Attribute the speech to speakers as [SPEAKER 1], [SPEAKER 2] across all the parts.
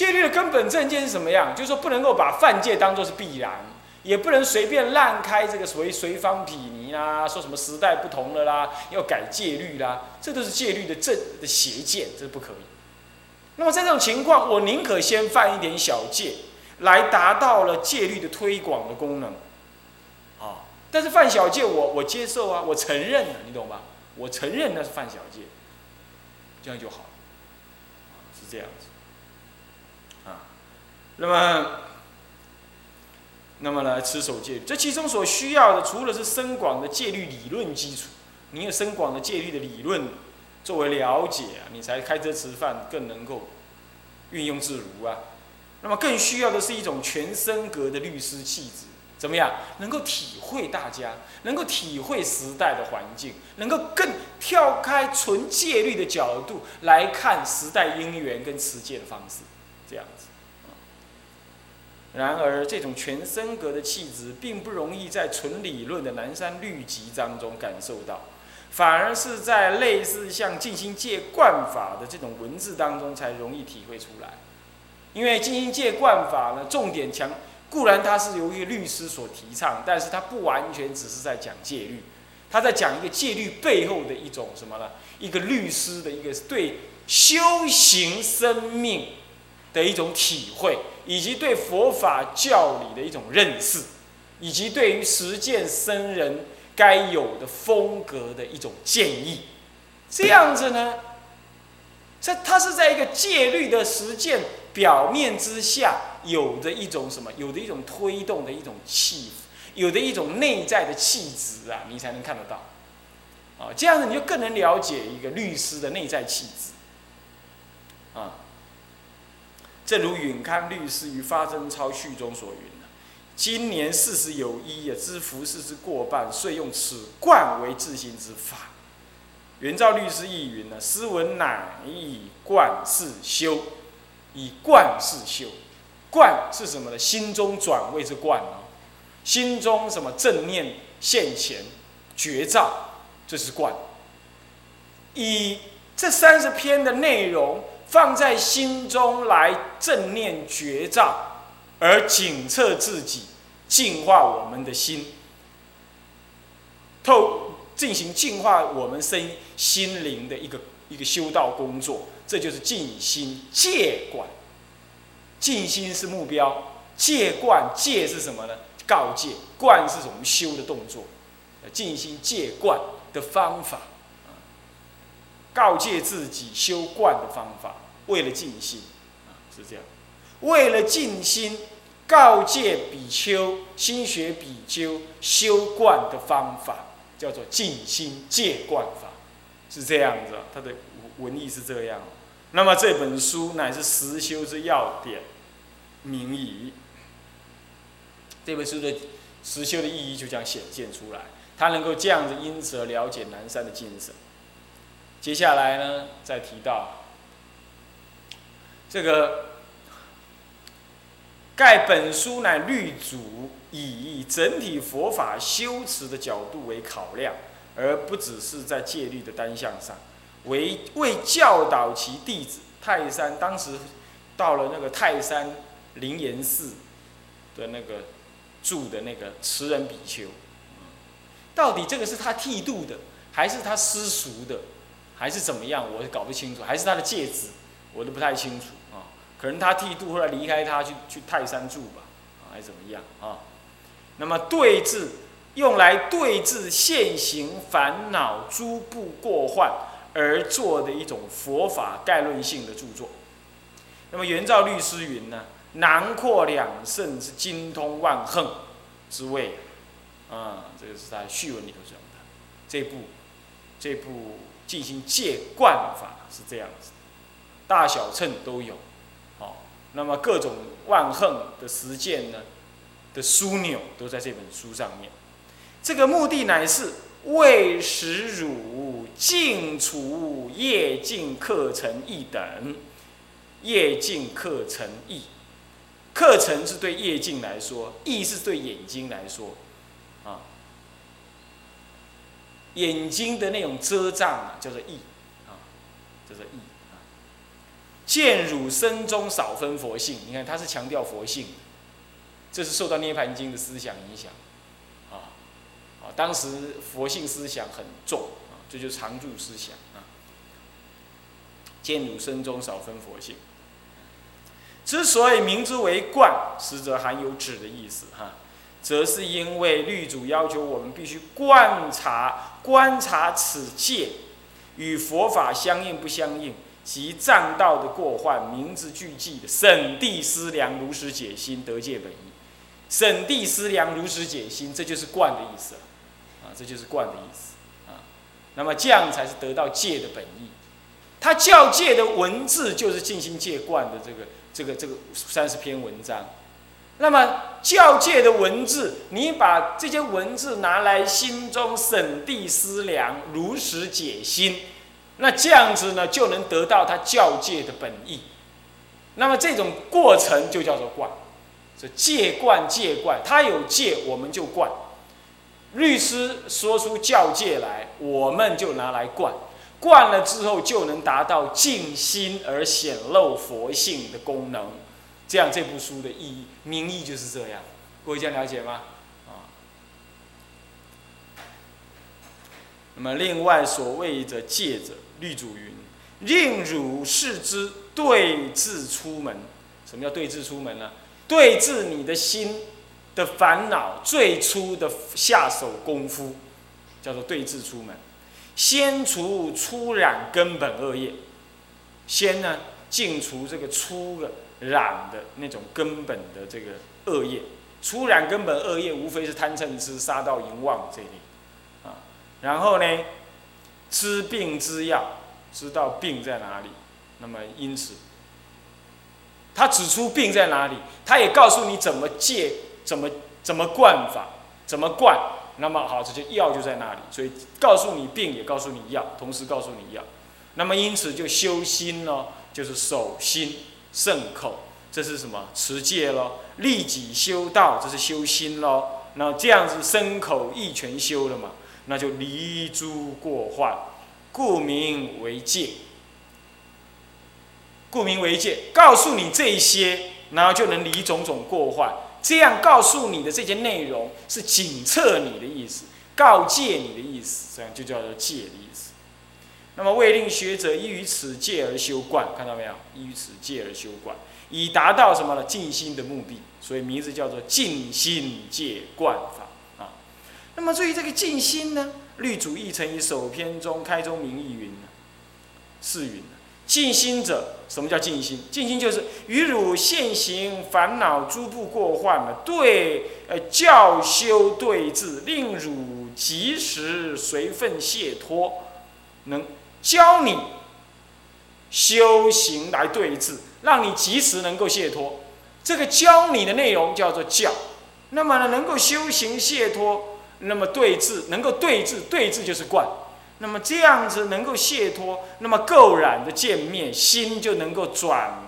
[SPEAKER 1] 戒律的根本正见是什么样？就是说不能够把犯戒当做是必然，也不能随便滥开这个所谓随方匹尼啦，说什么时代不同了啦，要改戒律啦，这都是戒律的正的邪见，这是不可以。那么在这种情况，我宁可先犯一点小戒，来达到了戒律的推广的功能。啊，但是犯小戒，我我接受啊，我承认了，你懂吧？我承认那是犯小戒，这样就好，是这样子，那么，那么来持守戒律，这其中所需要的，除了是深广的戒律理论基础，你有深广的戒律的理论作为了解，你才开车吃饭更能够运用自如啊。那么更需要的是一种全身格的律师气质。怎么样？能够体会大家，能够体会时代的环境，能够更跳开纯戒律的角度来看时代因缘跟持戒的方式，这样子。然而，这种全身格的气质，并不容易在纯理论的南山律集当中感受到，反而是在类似像静心戒观法的这种文字当中才容易体会出来。因为静心戒观法呢，重点强。固然它是由于律师所提倡，但是它不完全只是在讲戒律，它在讲一个戒律背后的一种什么呢？一个律师的一个对修行生命的一种体会，以及对佛法教理的一种认识，以及对于实践僧人该有的风格的一种建议。这样子呢，这他是在一个戒律的实践表面之下。有的一种什么？有的一种推动的一种气，有的一种内在的气质啊，你才能看得到。啊，这样子你就更能了解一个律师的内在气质。啊，正如允康律师于发真超序中所云今年四十有一也，知服事之过半，遂用此冠为自心之法。元照律师亦云呢：斯文乃以冠世修，以冠世修。观是什么呢？心中转位之观啊，心中什么正念现前觉照，这是观。以这三十篇的内容放在心中来正念觉照，而警测自己，净化我们的心，透进行净化我们身心灵的一个一个修道工作，这就是静心戒观。静心是目标，戒观戒是什么呢？告诫，观是我们修的动作，静心戒观的方法，告诫自己修观的方法，为了静心，啊，是这样，为了静心，告诫比丘、心学比丘修观的方法，叫做静心戒观法，是这样子，它的文意是这样。那么这本书乃是实修之要点，名义。这本书的实修的意义就将显现出来，它能够这样子，因此而了解南山的精神。接下来呢，再提到这个，盖本书乃律主以整体佛法修持的角度为考量，而不只是在戒律的单项上。为为教导其弟子泰山，当时到了那个泰山灵岩寺的那个住的那个持人比丘，到底这个是他剃度的，还是他私塾的，还是怎么样？我搞不清楚，还是他的戒指，我都不太清楚啊。可能他剃度后来离开他去去泰山住吧，还是怎么样啊？那么对治用来对治现行烦恼诸部过患。而做的一种佛法概论性的著作。那么元照律师云呢？囊括两圣之精通万横之谓，啊，这个是在序文里头讲的。这部这部进行戒惯法是这样子，大小乘都有。好，那么各种万横的实践呢的枢纽都在这本书上面。这个目的乃是。为使汝净除业尽课程一等，业尽课程意，课程是对业尽来说，意是对眼睛来说，啊，眼睛的那种遮障啊，叫做意，啊，叫做意啊。见汝身中少分佛性，你看他是强调佛性，这是受到涅盘经的思想影响，啊，啊，当时佛性思想很重啊，这就是常住思想啊。见汝身中少分佛性，之所以名之为冠，实则含有指的意思哈，则是因为律主要求我们必须观察观察此戒与佛法相应不相应。及障道的过患，明之俱记的审谛思量，如实解心，得戒本意。审谛思量，如实解心，这就是观的意思啊，这就是观的意思啊。那么这样才是得到戒的本意。他教戒的文字就是静心戒观的这个这个这个三十篇文章。那么教戒的文字，你把这些文字拿来心中审谛思量，如实解心。那这样子呢，就能得到他教戒的本意。那么这种过程就叫做灌，是戒灌戒灌，他有戒我们就灌。律师说出教戒来，我们就拿来灌，灌了之后就能达到静心而显露佛性的功能。这样这部书的意义名义就是这样，各位这样了解吗？啊那么另外所谓的戒者。律主云：“令汝视之，对治出门。什么叫对治出门呢？对治你的心的烦恼最初的下手功夫，叫做对治出门。先除初染根本恶业，先呢净除这个初的染的那种根本的这个恶业。初染根本恶业，无非是贪嗔痴、杀盗淫妄这类啊。然后呢？”知病之药，知道病在哪里，那么因此，他指出病在哪里，他也告诉你怎么戒，怎么怎么灌法，怎么灌，那么好，这些药就在那里，所以告诉你病，也告诉你药，同时告诉你药，那么因此就修心呢，就是守心、圣口，这是什么持戒咯，利己修道，这是修心咯，那这样子身口意全修了嘛。那就离诸过患，故名为戒。故名为戒，告诉你这些，然后就能离种种过患。这样告诉你的这些内容，是警策你的意思，告诫你的意思，这样就叫做戒的意思。那么为令学者依于此戒而修观，看到没有？依于此戒而修观，以达到什么呢？静心的目的。所以名字叫做静心戒观法啊。那么，至于这个静心呢？律主义曾于首篇中开宗明义云呢：“是云，静心者，什么叫静心？静心就是与汝现行烦恼诸不过患呢，对，呃，教修对治，令汝及时随分解脱，能教你修行来对治，让你及时能够解脱。这个教你的内容叫做教。那么呢，能够修行解脱。”那么对治能够对治，对治就是观。那么这样子能够解脱，那么垢染的见面，心就能够转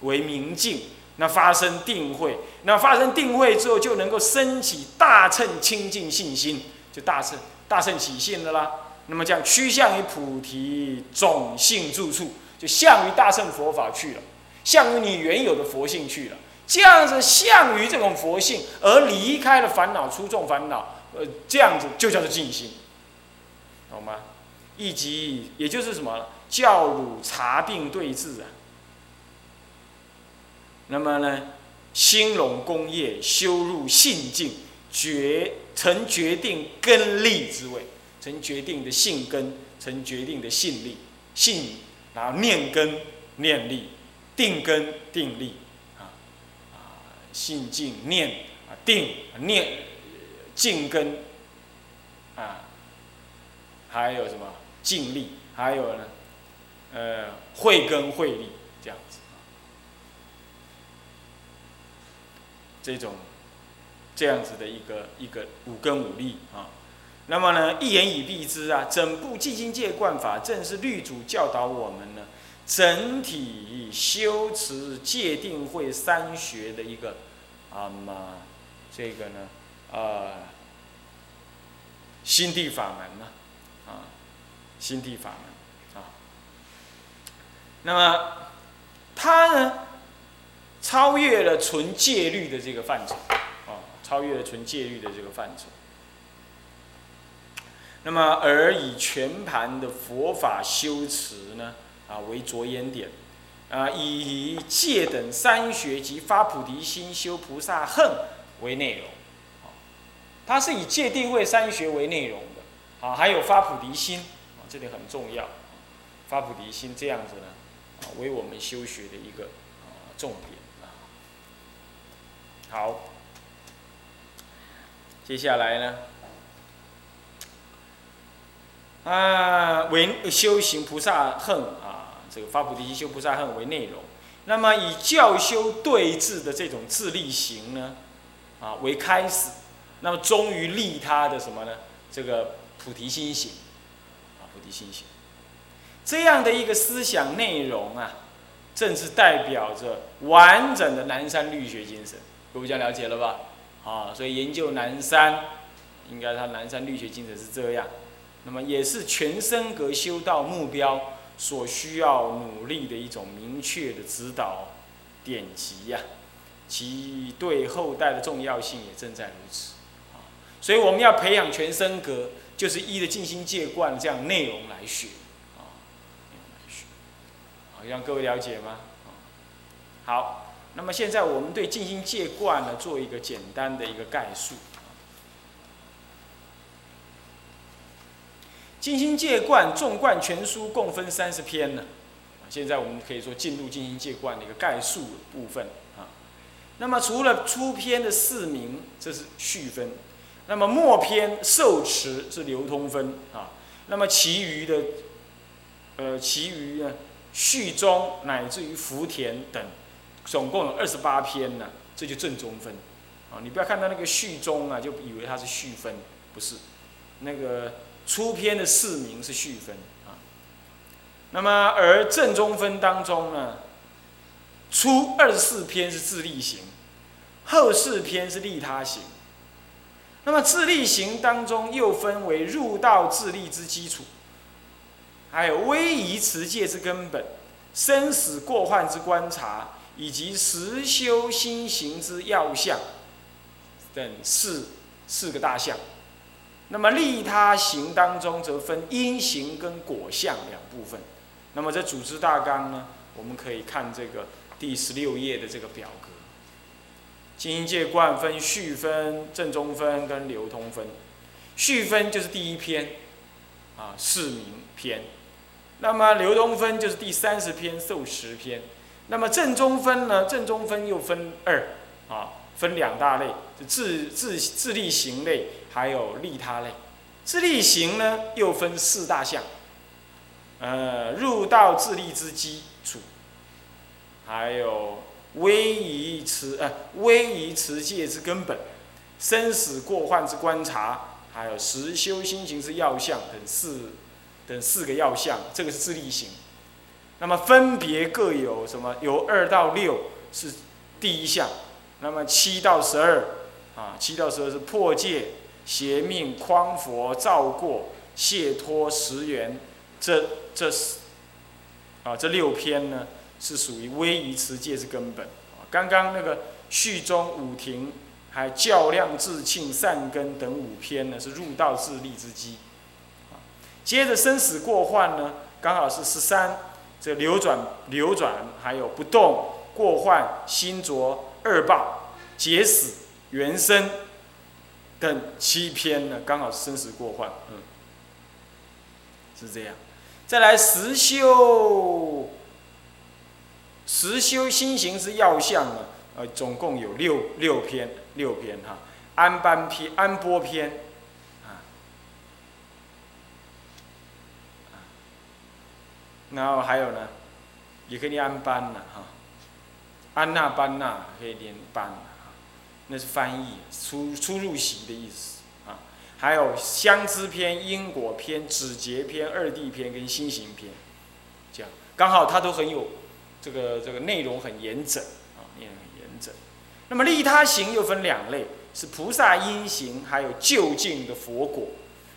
[SPEAKER 1] 为明镜。那发生定慧，那发生定慧之后，就能够升起大乘清净信心，就大乘大乘起信的啦。那么这样趋向于菩提种性住处，就向于大乘佛法去了，向于你原有的佛性去了。这样子向于这种佛性而离开了烦恼，出众烦恼。呃，这样子就叫做静心，懂吗？以及也就是什么，教汝查病对治啊。那么呢，兴隆功业，修入性境，决成决定根力之位，成决定的性根，成决定的性力，性，然后念根念力，定根定力，啊啊，性静念啊定念。静根，啊，还有什么静力？还有呢，呃，慧根慧力这样子，这种这样子的一个一个五根五力啊。那么呢，一言以蔽之啊，整部寂心戒观法正是律主教导我们呢，整体修持戒定慧三学的一个啊嘛，这个呢。啊，心地法门呢？啊，心地法门啊。那么它呢，超越了纯戒律的这个范畴，啊，超越了纯戒律的这个范畴。那么，而以全盘的佛法修持呢，啊为着眼点，啊以戒等三学及发菩提心、修菩萨恨为内容，啊，它是以戒定慧三学为内容的，啊，还有发菩提心，啊，这点很重要，发菩提心这样子呢，啊，为我们修学的一个啊重点，啊，好，接下来呢。啊，为修行菩萨恨啊，这个发菩提心修菩萨恨为内容。那么以教修对治的这种自利行呢，啊为开始，那么终于利他的什么呢？这个菩提心行，啊菩提心行，这样的一个思想内容啊，正是代表着完整的南山律学精神。各位这样了解了吧？啊，所以研究南山，应该他南山律学精神是这样。那么也是全身格修道目标所需要努力的一种明确的指导典籍呀，其对后代的重要性也正在如此啊。所以我们要培养全身格，就是依的静心戒观这样内容来学啊，内容来学，好，让各位了解吗？好，那么现在我们对静心戒观呢做一个简单的一个概述。静心戒观纵贯全书共分三十篇呢，现在我们可以说进入静心戒观的一个概述部分啊。那么除了初篇的四名，这是序分；那么末篇受持是流通分啊。那么其余的，呃，其余呢序中乃至于福田等，总共有二十八篇呢，这就正中分啊。你不要看到那个序中啊，就以为它是序分，不是那个。初篇的四名是序分啊，那么而正中分当中呢，初二十四篇是自利行，后四篇是利他行。那么自利行当中又分为入道自利之基础，还有威仪持戒之根本，生死过患之观察，以及实修心行之要项等四四个大项。那么利他行当中，则分因行跟果相两部分。那么这组织大纲呢，我们可以看这个第十六页的这个表格。经营界观分序分、正中分跟流通分。序分就是第一篇，啊，四名篇。那么流通分就是第三十篇受持篇。那么正中分呢？正中分又分二，啊，分两大类，自自自利行类。还有利他类，自利行呢又分四大项，呃，入道自利之基础，还有威仪持呃威仪持戒之根本，生死过患之观察，还有实修心行之要项等四等四个要项，这个是自利行。那么分别各有什么？由二到六是第一项，那么七到十二啊，七到十二是破戒。邪命匡佛造过解脱十缘，这这是啊，这六篇呢是属于威仪持戒之根本。刚刚那个序中五庭，还较量自庆善根等五篇呢是入道自立之基。接着生死过患呢，刚好是十三，这流转流转还有不动过患心浊二报结死原生。等七篇呢，刚好生死过患，嗯，是这样。再来实修，实修心行之要项呢，呃，总共有六六篇，六篇哈。安般篇、安波篇，啊，然后还有呢，也可以安班了哈，安那般那可以念般。那是翻译出出入席的意思啊，还有相知篇、因果篇、止节篇、二谛篇跟心行篇，这样刚好它都很有这个这个内容很严整啊，内容很严整。那么利他行又分两类，是菩萨因行，还有就近的佛果。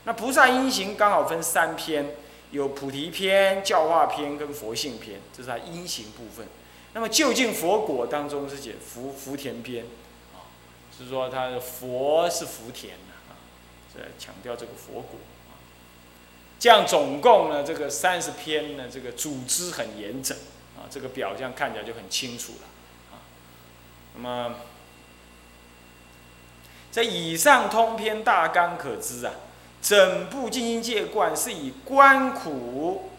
[SPEAKER 1] 那菩萨因行刚好分三篇，有菩提篇、教化篇跟佛性篇，这是它因行部分。那么究竟佛果当中是解福福田篇，啊，是说他的佛是福田的啊，在强调这个佛果啊。这样总共呢，这个三十篇呢，这个组织很严整啊，这个表象看起来就很清楚了啊。那么，在以上通篇大纲可知啊，整部净心戒观是以观苦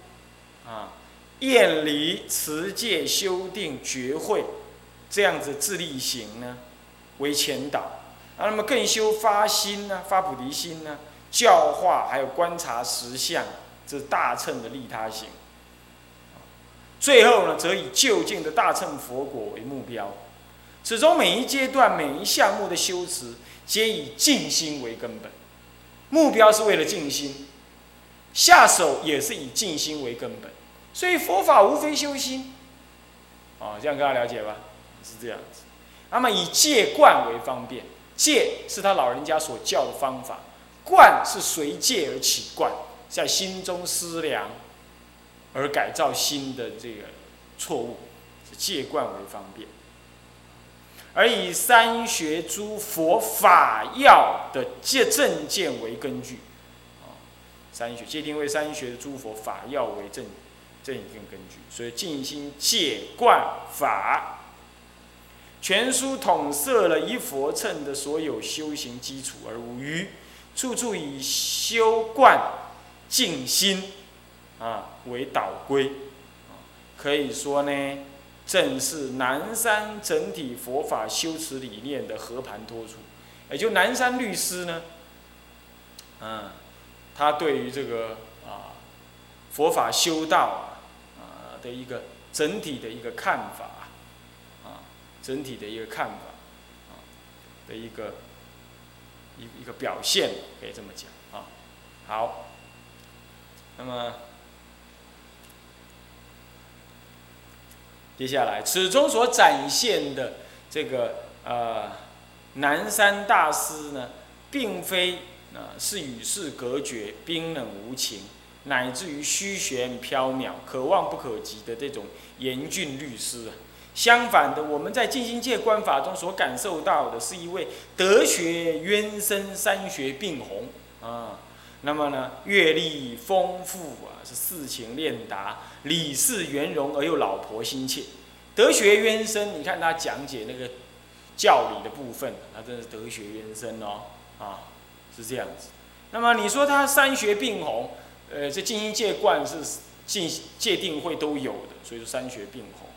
[SPEAKER 1] 啊。厌离持戒修定觉慧，这样子自力行呢，为前导啊。那么更修发心呢，发菩提心呢，教化还有观察实相，这大乘的利他行。最后呢，则以就近的大乘佛果为目标。始终每一阶段每一项目的修持，皆以静心为根本，目标是为了静心，下手也是以静心为根本。所以佛法无非修心，哦，这样大家了解吧？是这样子。那么以戒观为方便，戒是他老人家所教的方法，观是随戒而起观，在心中思量而改造心的这个错误，是戒观为方便。而以三学诸佛法要的戒正见为根据，啊，三学界定为三学的诸佛法要为正。这一定根据，所以静心戒观法。全书统摄了一佛乘的所有修行基础而无余，处处以修观静心啊为导归，可以说呢，正是南山整体佛法修持理念的和盘托出。也就南山律师呢，嗯，他对于这个佛法修道啊，啊。的一个整体的一个看法，啊，整体的一个看法，啊，的一个一一个表现，可以这么讲啊。好，那么接下来，此中所展现的这个呃南山大师呢，并非啊是与世隔绝、冰冷无情。乃至于虚玄缥缈、可望不可及的这种严峻律师啊，相反的，我们在静心界观法中所感受到的是一位德学渊深、三学并弘啊。那么呢，阅历丰富啊，是事情练达，理事圆融而又老婆心切。德学渊深，你看他讲解那个教理的部分，他真是德学渊深哦啊，是这样子。那么你说他三学并弘？呃，这静心戒观是戒戒定会都有的，所以说三学并弘。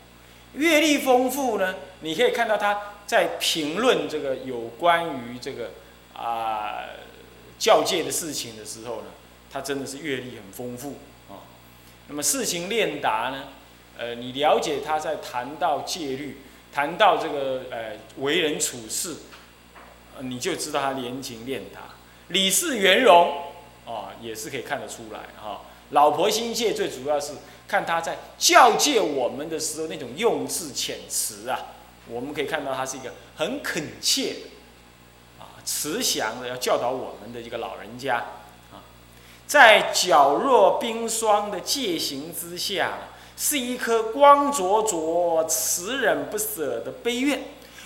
[SPEAKER 1] 阅历丰富呢，你可以看到他在评论这个有关于这个啊教界的事情的时候呢，他真的是阅历很丰富啊。那么事情练达呢，呃，你了解他在谈到戒律，谈到这个呃为人处事，你就知道他连情练达，理事圆融。哦，也是可以看得出来哈。老婆心切，最主要是看他在教诫我们的时候那种用字遣词啊，我们可以看到他是一个很恳切的啊，慈祥的要教导我们的一个老人家啊。在皎若冰霜的戒行之下，是一颗光灼灼、慈忍不舍的悲愿，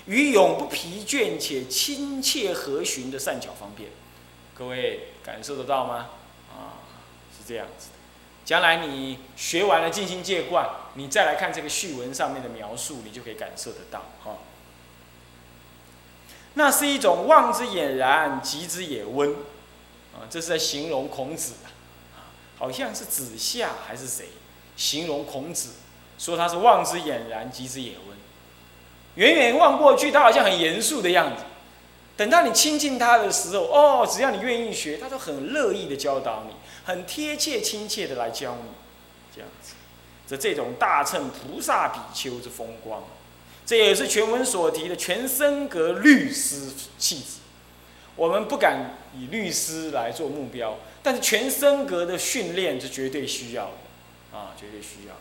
[SPEAKER 1] 与永不疲倦且亲切和煦的善巧方便。各位感受得到吗？啊，是这样子的。将来你学完了静心戒观，你再来看这个序文上面的描述，你就可以感受得到哈。那是一种望之俨然，极之也温，啊，这是在形容孔子啊，好像是子夏还是谁形容孔子，说他是望之俨然，极之也温。远远望过去，他好像很严肃的样子。等到你亲近他的时候，哦，只要你愿意学，他都很乐意的教导你，很贴切亲切的来教你，这样子，这这种大乘菩萨比丘之风光，这也是全文所提的全身格律师气质。我们不敢以律师来做目标，但是全身格的训练是绝对需要的，啊，绝对需要。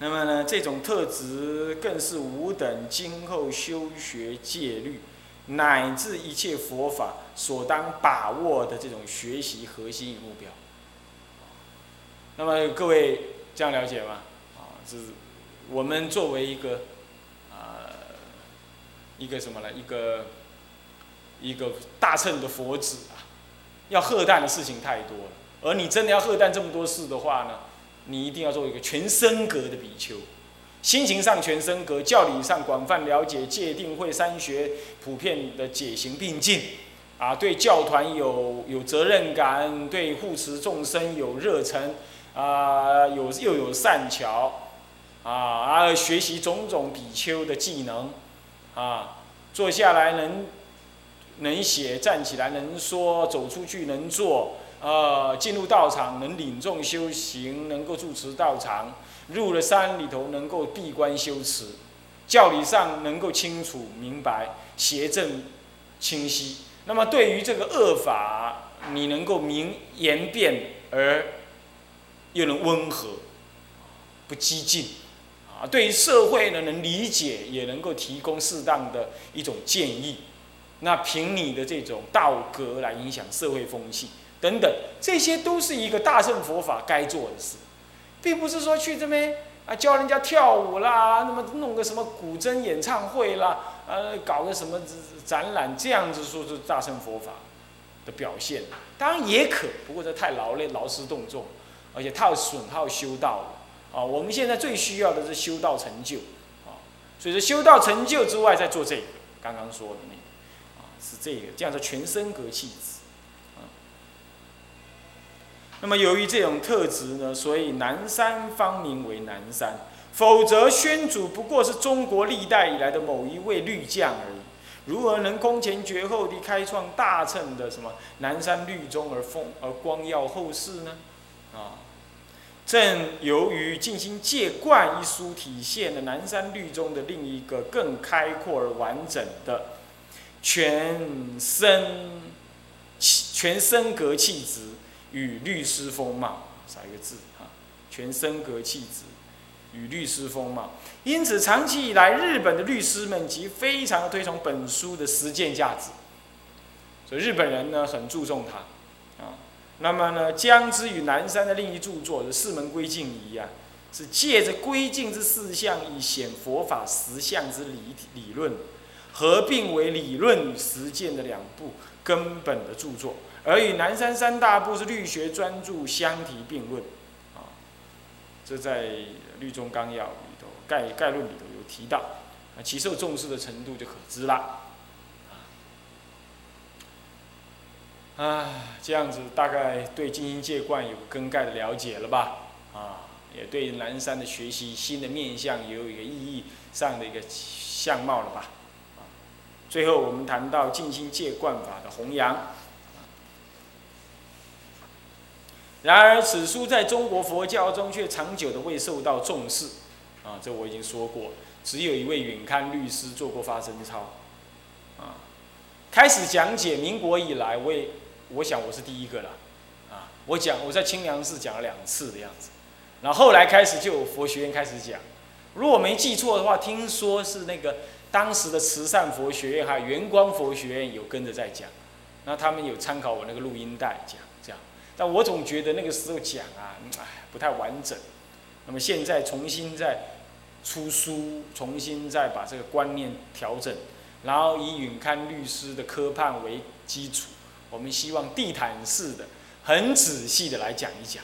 [SPEAKER 1] 那么呢，这种特质更是吾等今后修学戒律，乃至一切佛法所当把握的这种学习核心与目标。那么各位这样了解吗？啊，这是我们作为一个啊一个什么呢？一个一个大乘的佛子啊，要喝淡的事情太多了。而你真的要喝淡这么多事的话呢，你一定要做一个全身格的比丘，心情上全身格，教理上广泛了解戒定慧三学，普遍的解行并进。啊，对教团有有责任感，对护持众生有热忱，啊，有又有善巧，啊，而学习种种比丘的技能，啊，坐下来能能写，站起来能说，走出去能做，呃，进入道场能领众修行，能够住持道场，入了山里头能够闭关修持，教理上能够清楚明白，邪正清晰。那么对于这个恶法，你能够明言辩而又能温和，不激进，啊，对于社会呢能理解，也能够提供适当的一种建议。那凭你的这种道格来影响社会风气等等，这些都是一个大乘佛法该做的事，并不是说去这边啊教人家跳舞啦，那么弄个什么古筝演唱会啦。呃，搞个什么展览，这样子说是大乘佛法的表现，当然也可，不过这太劳累、劳师动众，而且太损耗修道了啊。我们现在最需要的是修道成就啊，所以说修道成就之外，再做这个，刚刚说的那个啊，是这个，这样子全身格气。那么由于这种特质呢，所以南山方名为南山。否则，宣祖不过是中国历代以来的某一位律将而已。如何能空前绝后地开创大乘的什么南山律宗而风而光耀后世呢？啊，正由于《静心戒观》一书体现了南山律宗的另一个更开阔而完整的全身全身格气质与律师风貌，少一个字哈，全身格气质。与律师风貌，因此长期以来，日本的律师们即非常推崇本书的实践价值，所以日本人呢很注重它，啊，那么呢，将之与南山的另一著作《的四门归敬仪》啊，是借着归敬之四项以显佛法实相之理理论，合并为理论与实践的两部根本的著作，而与南山三大部是律学专著相提并论，啊，这在。律宗纲要里头概概论里头有提到，啊，其受重视的程度就可知了。啊，这样子大概对金星戒观有更概的了解了吧？啊，也对南山的学习新的面相也有一个意义上的一个相貌了吧？啊，最后我们谈到静心戒观法的弘扬。然而，此书在中国佛教中却长久的未受到重视，啊，这我已经说过，只有一位允堪律师做过发声操，啊，开始讲解民国以来，我也我想我是第一个了，啊，我讲我在清凉寺讲了两次的样子，然后后来开始就有佛学院开始讲，如果没记错的话，听说是那个当时的慈善佛学院还有圆光佛学院有跟着在讲，那他们有参考我那个录音带讲。但我总觉得那个时候讲啊，哎，不太完整。那么现在重新再出书，重新再把这个观念调整，然后以允堪律师的科判为基础，我们希望地毯式的、很仔细的来讲一讲。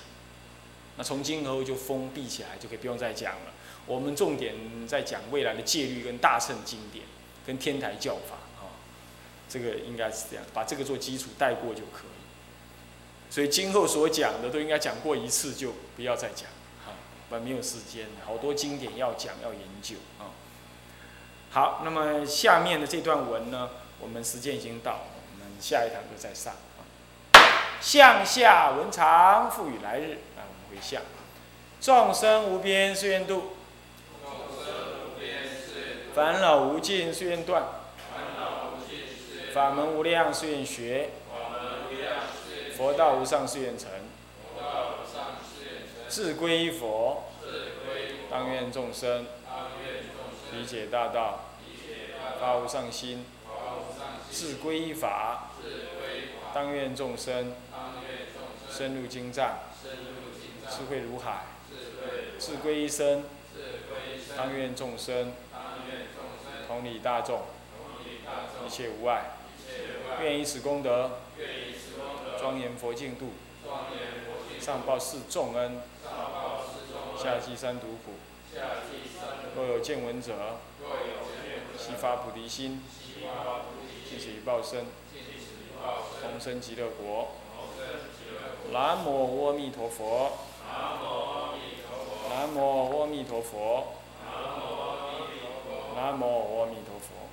[SPEAKER 1] 那从今后就封闭起来，就可以不用再讲了。我们重点在讲未来的戒律跟大乘经典，跟天台教法啊，这个应该是这样，把这个做基础带过就可。所以今后所讲的都应该讲过一次，就不要再讲，啊，不然没有时间，好多经典要讲要研究。啊。好，那么下面的这段文呢，我们时间已经到，我们下一堂课再上。啊。向下文长，赋予来日，啊，我们回向。众生无边誓愿度，烦恼无尽誓愿断，法门无量誓愿学。佛道无上誓愿成，自归依佛，当愿众生理解大道，发无上心，自归依法，当愿众生深入经藏，智慧如海，自归一生，当愿众生，同理大众，一切无碍，愿以此功德，庄严佛净土，上报四重恩，下济三途苦。若有见闻者，悉发菩提心，尽此一报身，同生极乐国。南无阿弥陀佛。南无阿弥陀佛。南无阿弥陀佛。